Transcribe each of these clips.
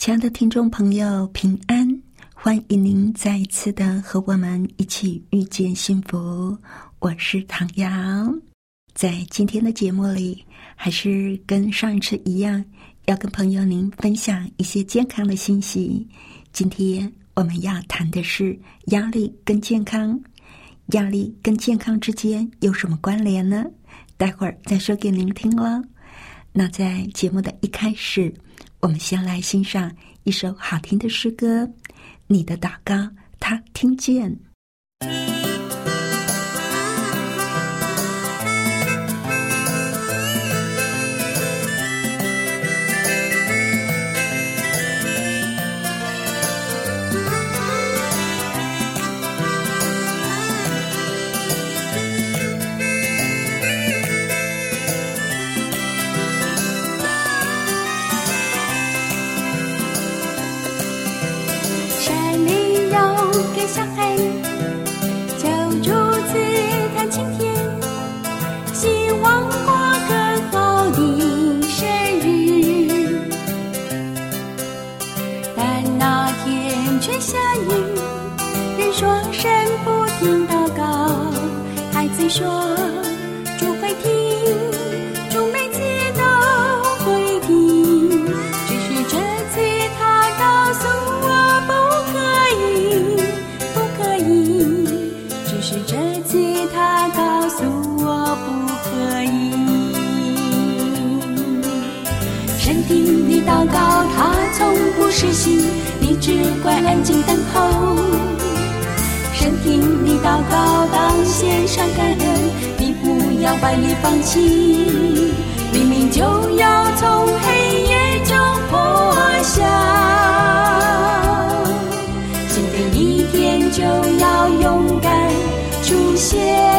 亲爱的听众朋友，平安！欢迎您再一次的和我们一起遇见幸福。我是唐瑶，在今天的节目里，还是跟上一次一样，要跟朋友您分享一些健康的信息。今天我们要谈的是压力跟健康，压力跟健康之间有什么关联呢？待会儿再说给您听了。那在节目的一开始。我们先来欣赏一首好听的诗歌，《你的祷告》，他听见。说，主会听，主每次都会听，只是这次他告诉我不可以，不可以，只是这次他告诉我不可以。神听你祷告，他从不失信，你只管安静等候。听你祷告，当献上感恩，你不要把你放弃。黎明就要从黑夜中破晓，新的一天就要勇敢出现。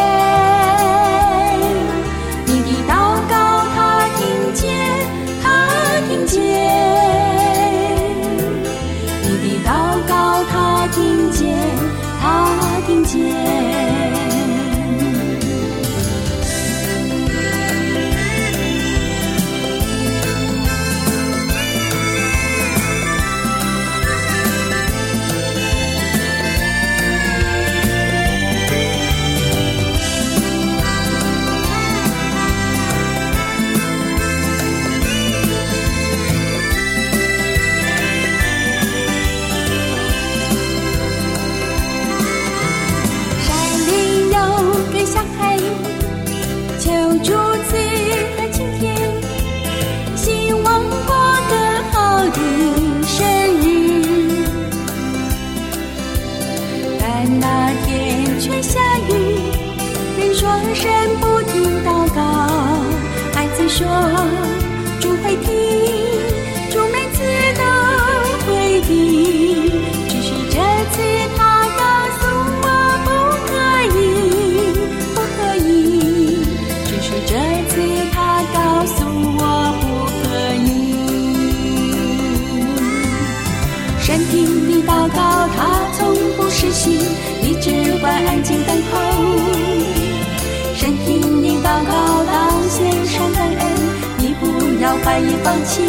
怀疑放弃，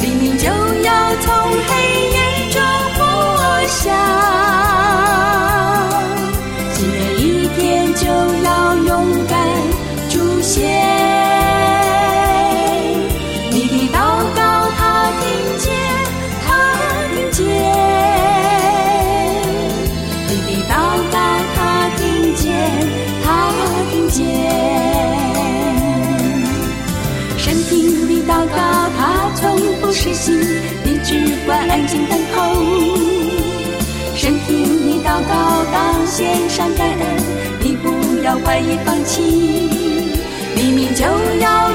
黎明就要从黑夜中破晓。只管安静等候，身体你祷告，当献上感恩，你不要怀疑放弃，黎明就要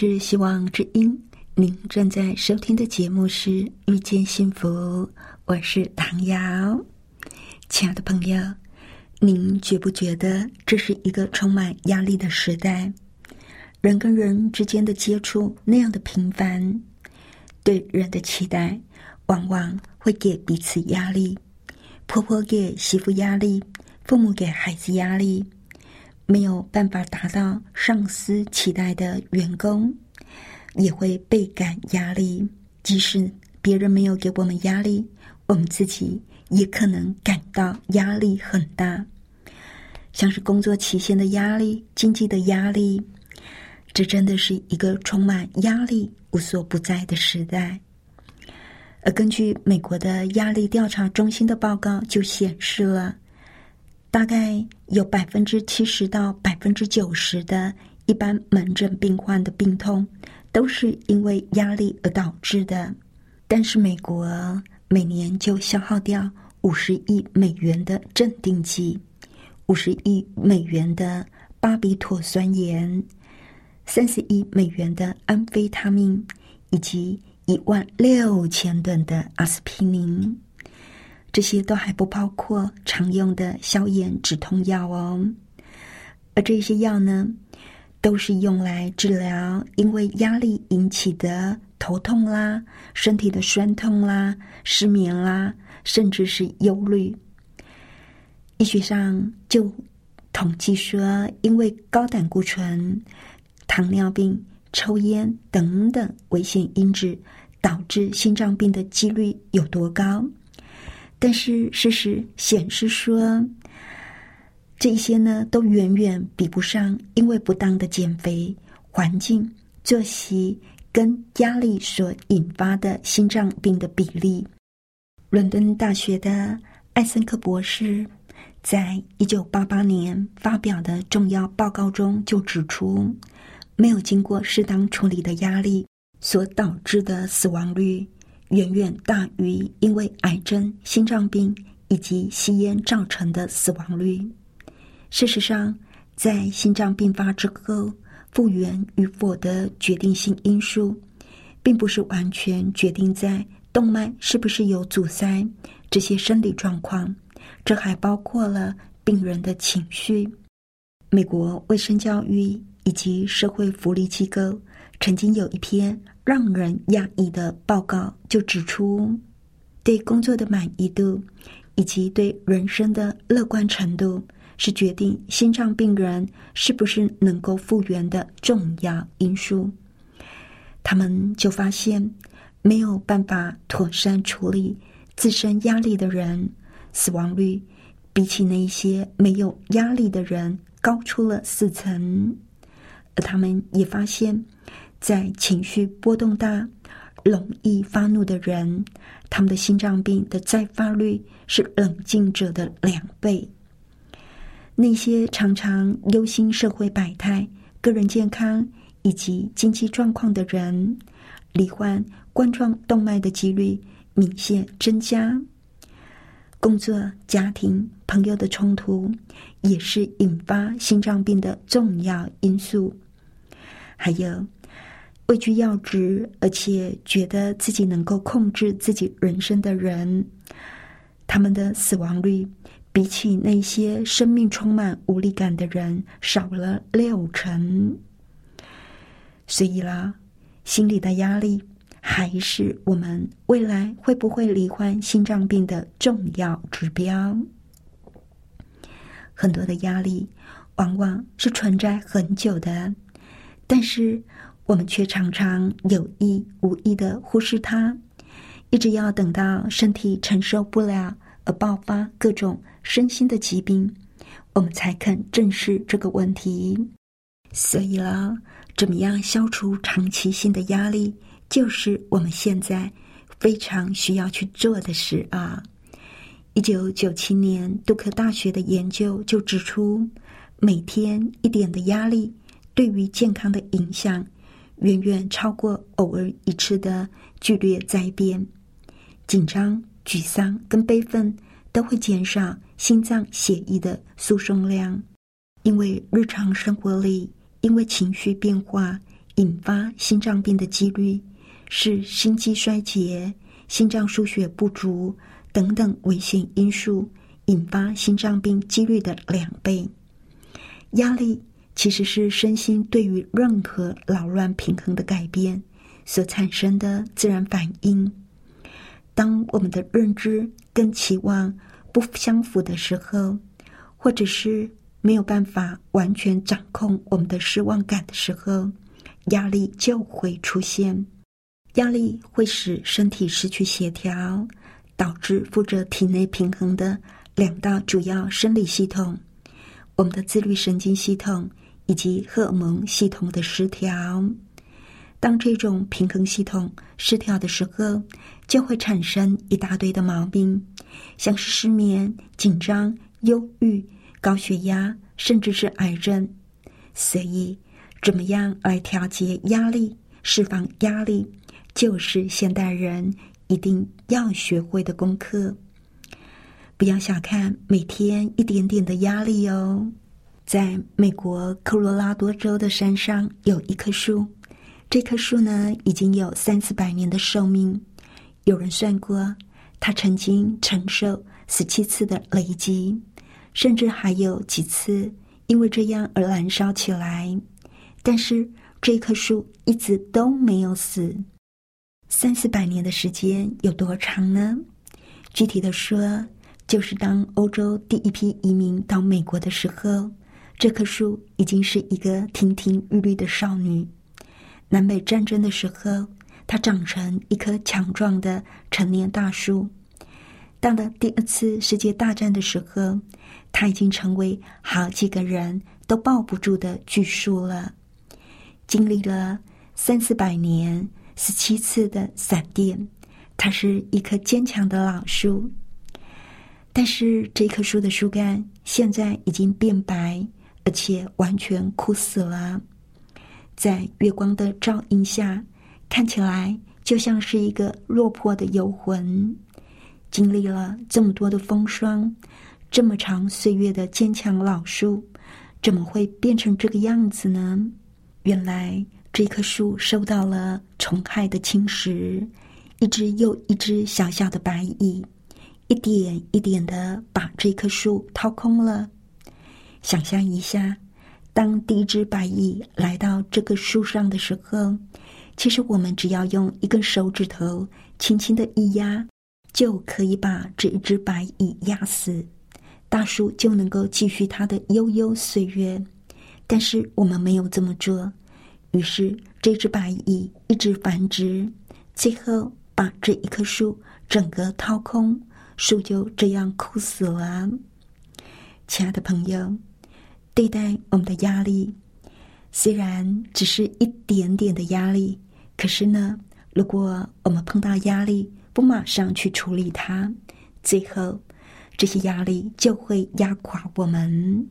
是希望之音，您正在收听的节目是《遇见幸福》，我是唐瑶。亲爱的朋友，您觉不觉得这是一个充满压力的时代？人跟人之间的接触那样的频繁，对人的期待往往会给彼此压力。婆婆给媳妇压力，父母给孩子压力。没有办法达到上司期待的员工，也会倍感压力。即使别人没有给我们压力，我们自己也可能感到压力很大。像是工作期限的压力、经济的压力，这真的是一个充满压力、无所不在的时代。而根据美国的压力调查中心的报告，就显示了。大概有百分之七十到百分之九十的一般门诊病患的病痛，都是因为压力而导致的。但是美国每年就消耗掉五十亿美元的镇定剂，五十亿美元的巴比妥酸盐，三十亿美元的安非他命，以及一万六千吨的阿司匹林。这些都还不包括常用的消炎止痛药哦，而这些药呢，都是用来治疗因为压力引起的头痛啦、身体的酸痛啦、失眠啦，甚至是忧虑。医学上就统计说，因为高胆固醇、糖尿病、抽烟等等危险因子导致心脏病的几率有多高。但是事实显示说，这些呢都远远比不上因为不当的减肥、环境、作息跟压力所引发的心脏病的比例。伦敦大学的艾森克博士在一九八八年发表的重要报告中就指出，没有经过适当处理的压力所导致的死亡率。远远大于因为癌症、心脏病以及吸烟造成的死亡率。事实上，在心脏病发之后，复原与否的决定性因素，并不是完全决定在动脉是不是有阻塞这些生理状况，这还包括了病人的情绪。美国卫生教育以及社会福利机构曾经有一篇。让人压抑的报告就指出，对工作的满意度以及对人生的乐观程度，是决定心脏病人是不是能够复原的重要因素。他们就发现，没有办法妥善处理自身压力的人，死亡率比起那些没有压力的人高出了四成。而他们也发现。在情绪波动大、容易发怒的人，他们的心脏病的再发率是冷静者的两倍。那些常常忧心社会百态、个人健康以及经济状况的人，罹患冠状动脉的几率明显增加。工作、家庭、朋友的冲突也是引发心脏病的重要因素。还有。位居要职，而且觉得自己能够控制自己人生的人，他们的死亡率比起那些生命充满无力感的人少了六成。所以啦，心理的压力还是我们未来会不会罹患心脏病的重要指标。很多的压力往往是存在很久的，但是。我们却常常有意无意的忽视它，一直要等到身体承受不了而爆发各种身心的疾病，我们才肯正视这个问题。所以啦，怎么样消除长期性的压力，就是我们现在非常需要去做的事啊！一九九七年杜克大学的研究就指出，每天一点的压力对于健康的影响。远远超过偶尔一次的剧烈灾变，紧张、沮丧跟悲愤都会减少心脏血液的输送量。因为日常生活里，因为情绪变化引发心脏病的几率是心肌衰竭、心脏输血不足等等危险因素引发心脏病几率的两倍。压力其实是身心对于任何扰乱平衡的改变所产生的自然反应。当我们的认知跟期望不相符的时候，或者是没有办法完全掌控我们的失望感的时候，压力就会出现。压力会使身体失去协调，导致负责体内平衡的两大主要生理系统——我们的自律神经系统以及荷尔蒙系统的失调。当这种平衡系统失调的时候，就会产生一大堆的毛病，像是失眠、紧张。忧郁、高血压，甚至是癌症。所以，怎么样来调节压力、释放压力，就是现代人一定要学会的功课。不要小看每天一点点的压力哦。在美国科罗拉多州的山上有一棵树，这棵树呢已经有三四百年的寿命。有人算过，它曾经承受十七次的雷击。甚至还有几次因为这样而燃烧起来，但是这棵树一直都没有死。三四百年的时间有多长呢？具体的说，就是当欧洲第一批移民到美国的时候，这棵树已经是一个亭亭玉立的少女。南北战争的时候，它长成一棵强壮的成年大树。到了第二次世界大战的时候。它已经成为好几个人都抱不住的巨树了。经历了三四百年、十七次的闪电，它是一棵坚强的老树。但是这棵树的树干现在已经变白，而且完全枯死了。在月光的照映下，看起来就像是一个落魄的游魂。经历了这么多的风霜。这么长岁月的坚强老树，怎么会变成这个样子呢？原来这棵树受到了虫害的侵蚀，一只又一只小小的白蚁，一点一点的把这棵树掏空了。想象一下，当第一只白蚁来到这个树上的时候，其实我们只要用一根手指头轻轻的一压，就可以把这一只白蚁压死。大树就能够继续它的悠悠岁月，但是我们没有这么做。于是这只白蚁一直繁殖，最后把这一棵树整个掏空，树就这样枯死了。亲爱的朋友，对待我们的压力，虽然只是一点点的压力，可是呢，如果我们碰到压力不马上去处理它，最后。这些压力就会压垮我们。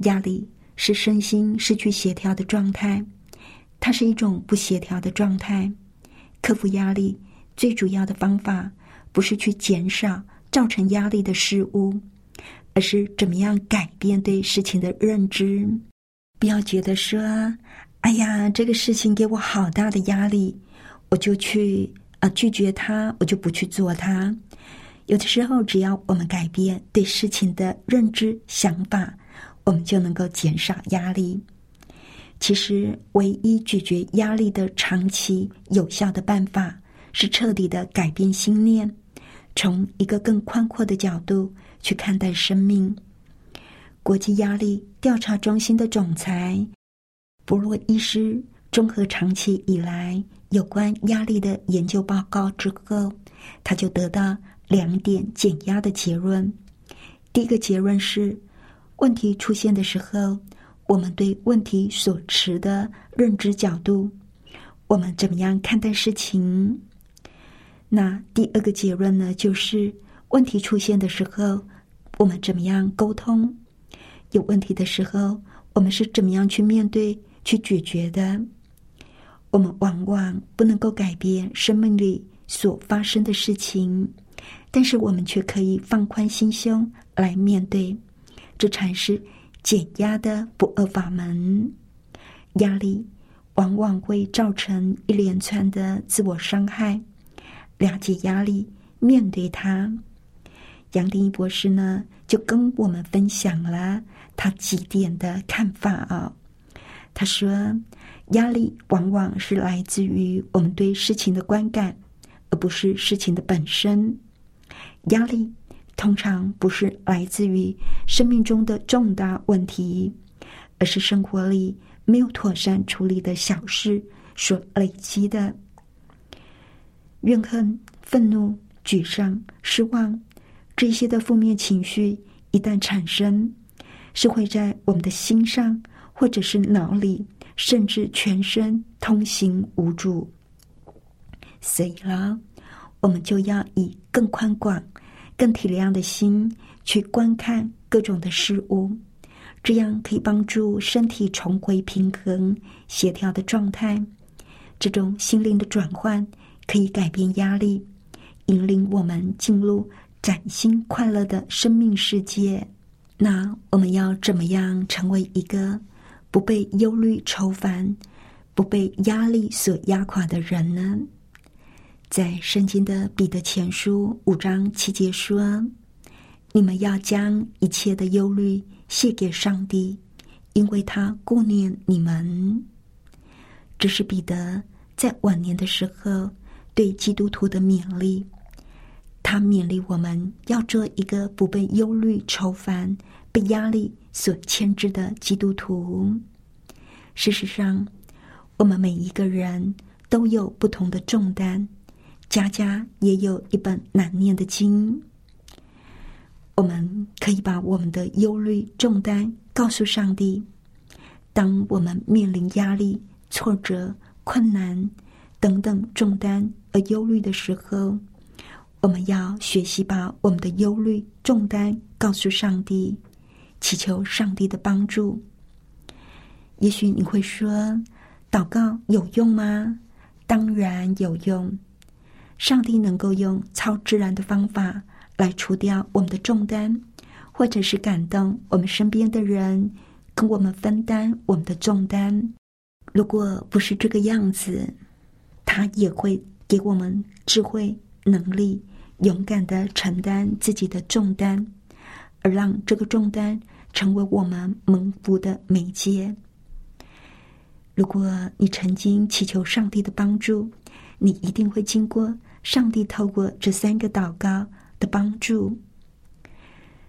压力是身心失去协调的状态，它是一种不协调的状态。克服压力最主要的方法，不是去减少造成压力的事物，而是怎么样改变对事情的认知。不要觉得说：“哎呀，这个事情给我好大的压力，我就去啊拒绝它，我就不去做它。”有的时候，只要我们改变对事情的认知、想法，我们就能够减少压力。其实，唯一解决压力的长期有效的办法，是彻底的改变心念，从一个更宽阔的角度去看待生命。国际压力调查中心的总裁博洛医师综合长期以来有关压力的研究报告之后，他就得到。两点减压的结论。第一个结论是，问题出现的时候，我们对问题所持的认知角度，我们怎么样看待事情？那第二个结论呢？就是问题出现的时候，我们怎么样沟通？有问题的时候，我们是怎么样去面对、去解决的？我们往往不能够改变生命里所发生的事情。但是我们却可以放宽心胸来面对，这才是减压的不二法门。压力往往会造成一连串的自我伤害。了解压力，面对它。杨定一博士呢，就跟我们分享了他几点的看法啊。他说，压力往往是来自于我们对事情的观感，而不是事情的本身。压力通常不是来自于生命中的重大问题，而是生活里没有妥善处理的小事所累积的怨恨、愤怒、沮丧、失望。这些的负面情绪一旦产生，是会在我们的心上，或者是脑里，甚至全身通行无阻。所以了，我们就要以更宽广、更体谅的心去观看各种的事物，这样可以帮助身体重回平衡、协调的状态。这种心灵的转换可以改变压力，引领我们进入。崭新快乐的生命世界，那我们要怎么样成为一个不被忧虑愁烦、不被压力所压垮的人呢？在圣经的彼得前书五章七节说：“你们要将一切的忧虑卸给上帝，因为他顾念你们。”这是彼得在晚年的时候对基督徒的勉励。他勉励我们要做一个不被忧虑、愁烦、被压力所牵制的基督徒。事实上，我们每一个人都有不同的重担，家家也有一本难念的经。我们可以把我们的忧虑重担告诉上帝。当我们面临压力、挫折、困难等等重担而忧虑的时候，我们要学习把我们的忧虑重担告诉上帝，祈求上帝的帮助。也许你会说，祷告有用吗？当然有用。上帝能够用超自然的方法来除掉我们的重担，或者是感动我们身边的人，跟我们分担我们的重担。如果不是这个样子，他也会给我们智慧能力。勇敢的承担自己的重担，而让这个重担成为我们蒙福的媒介。如果你曾经祈求上帝的帮助，你一定会经过上帝透过这三个祷告的帮助。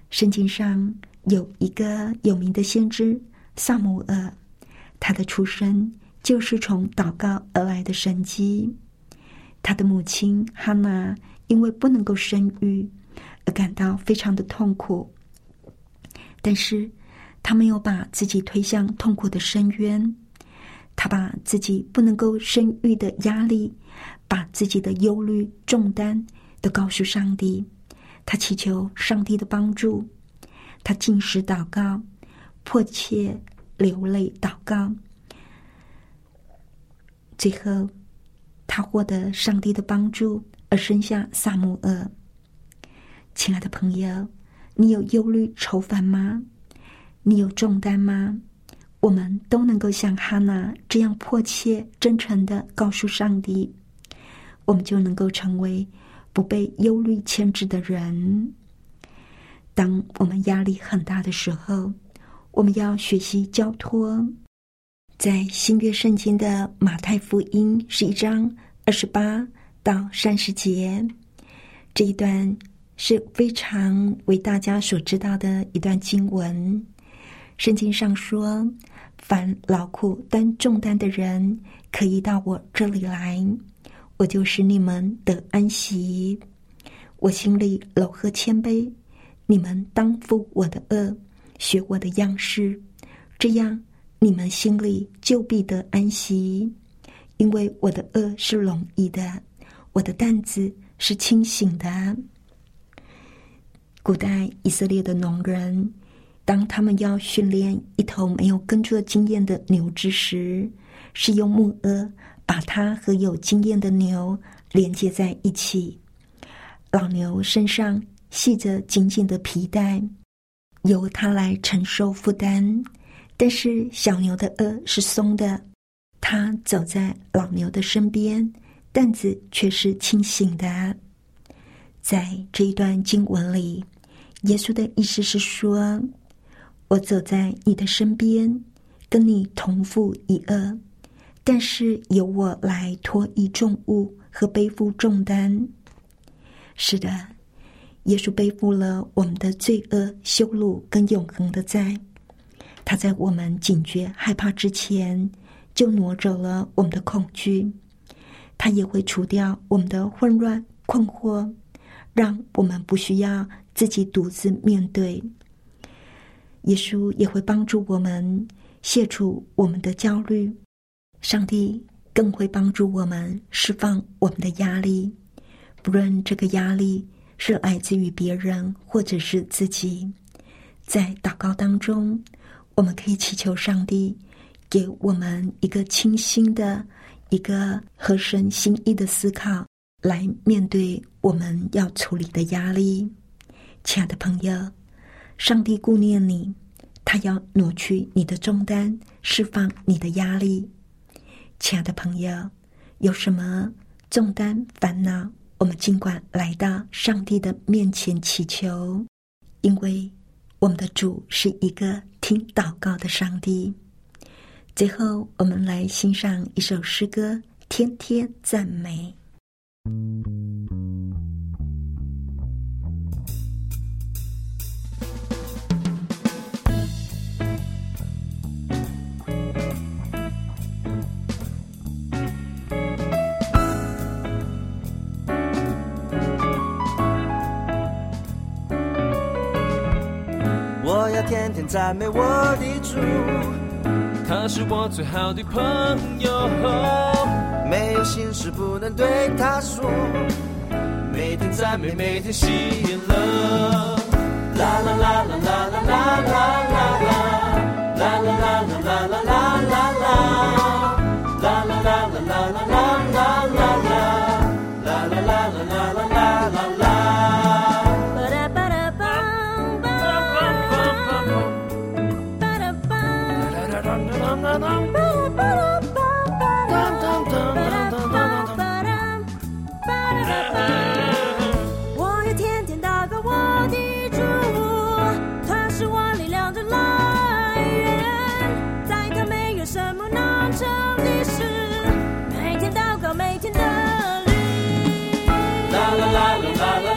圣经上有一个有名的先知萨姆尔，他的出生就是从祷告而来的神迹。他的母亲哈娜。因为不能够生育，而感到非常的痛苦。但是，他没有把自己推向痛苦的深渊。他把自己不能够生育的压力，把自己的忧虑重担，都告诉上帝。他祈求上帝的帮助。他进食祷告，迫切流泪祷告。最后，他获得上帝的帮助。而生下萨姆尔。亲爱的朋友，你有忧虑愁烦吗？你有重担吗？我们都能够像哈娜这样迫切、真诚的告诉上帝，我们就能够成为不被忧虑牵制的人。当我们压力很大的时候，我们要学习交托。在新约圣经的马太福音十一章二十八。到三十节这一段是非常为大家所知道的一段经文。圣经上说：“凡劳苦担重担的人，可以到我这里来，我就使你们得安息。我心里柔和谦卑，你们当负我的恶，学我的样式，这样你们心里就必得安息，因为我的恶是容易的。”我的担子是清醒的。古代以色列的农人，当他们要训练一头没有耕作经验的牛之时，是用木轭把它和有经验的牛连接在一起。老牛身上系着紧紧的皮带，由它来承受负担；但是小牛的轭是松的，它走在老牛的身边，担子却是清醒的。在这一段经文里，耶稣的意思是说：“我走在你的身边，跟你同负一轭，但是由我来托一重物和背负重担。”是的，耶稣背负了我们的罪恶、羞辱跟永恒的灾。他在我们警觉害怕之前，就挪走了我们的恐惧。他也会除掉我们的混乱、困惑。让我们不需要自己独自面对，耶稣也会帮助我们卸除我们的焦虑。上帝更会帮助我们释放我们的压力，不论这个压力是来自于别人或者是自己。在祷告当中，我们可以祈求上帝给我们一个清新的、一个合神心意的思考。来面对我们要处理的压力，亲爱的朋友，上帝顾念你，他要挪去你的重担，释放你的压力。亲爱的朋友，有什么重担烦恼，我们尽管来到上帝的面前祈求，因为我们的主是一个听祷告的上帝。最后，我们来欣赏一首诗歌《天天赞美》。我要天天赞美我的主，他是我最好的朋友。没有心事不能对他说，每天赞美，每天喜乐。啦啦啦啦啦啦啦啦啦啦，啦啦啦啦啦啦 I love you.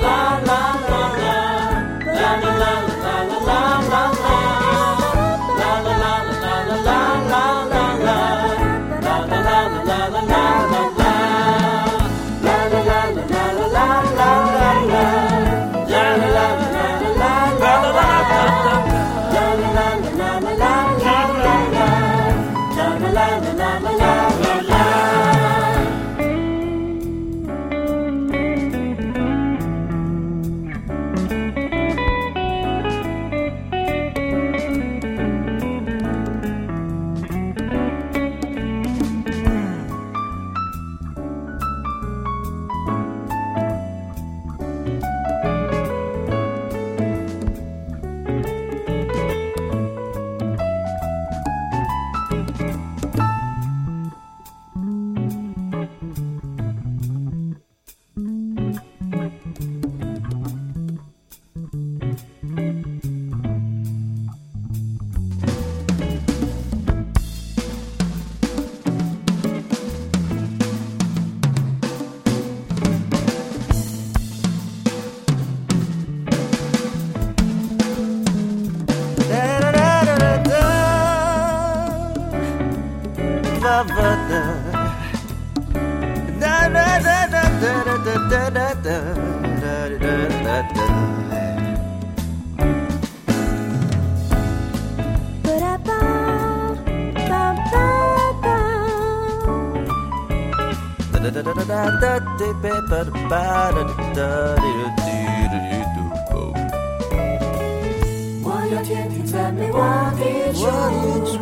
我要天天赞美我的主，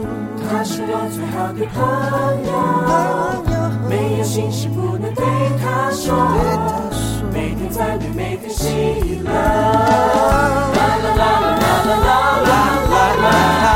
他是我最好的朋友。没有心事不能对他说，每天赞美，每天喜乐。啦啦啦啦啦啦啦啦啦啦啦啦啦啦啦啦啦。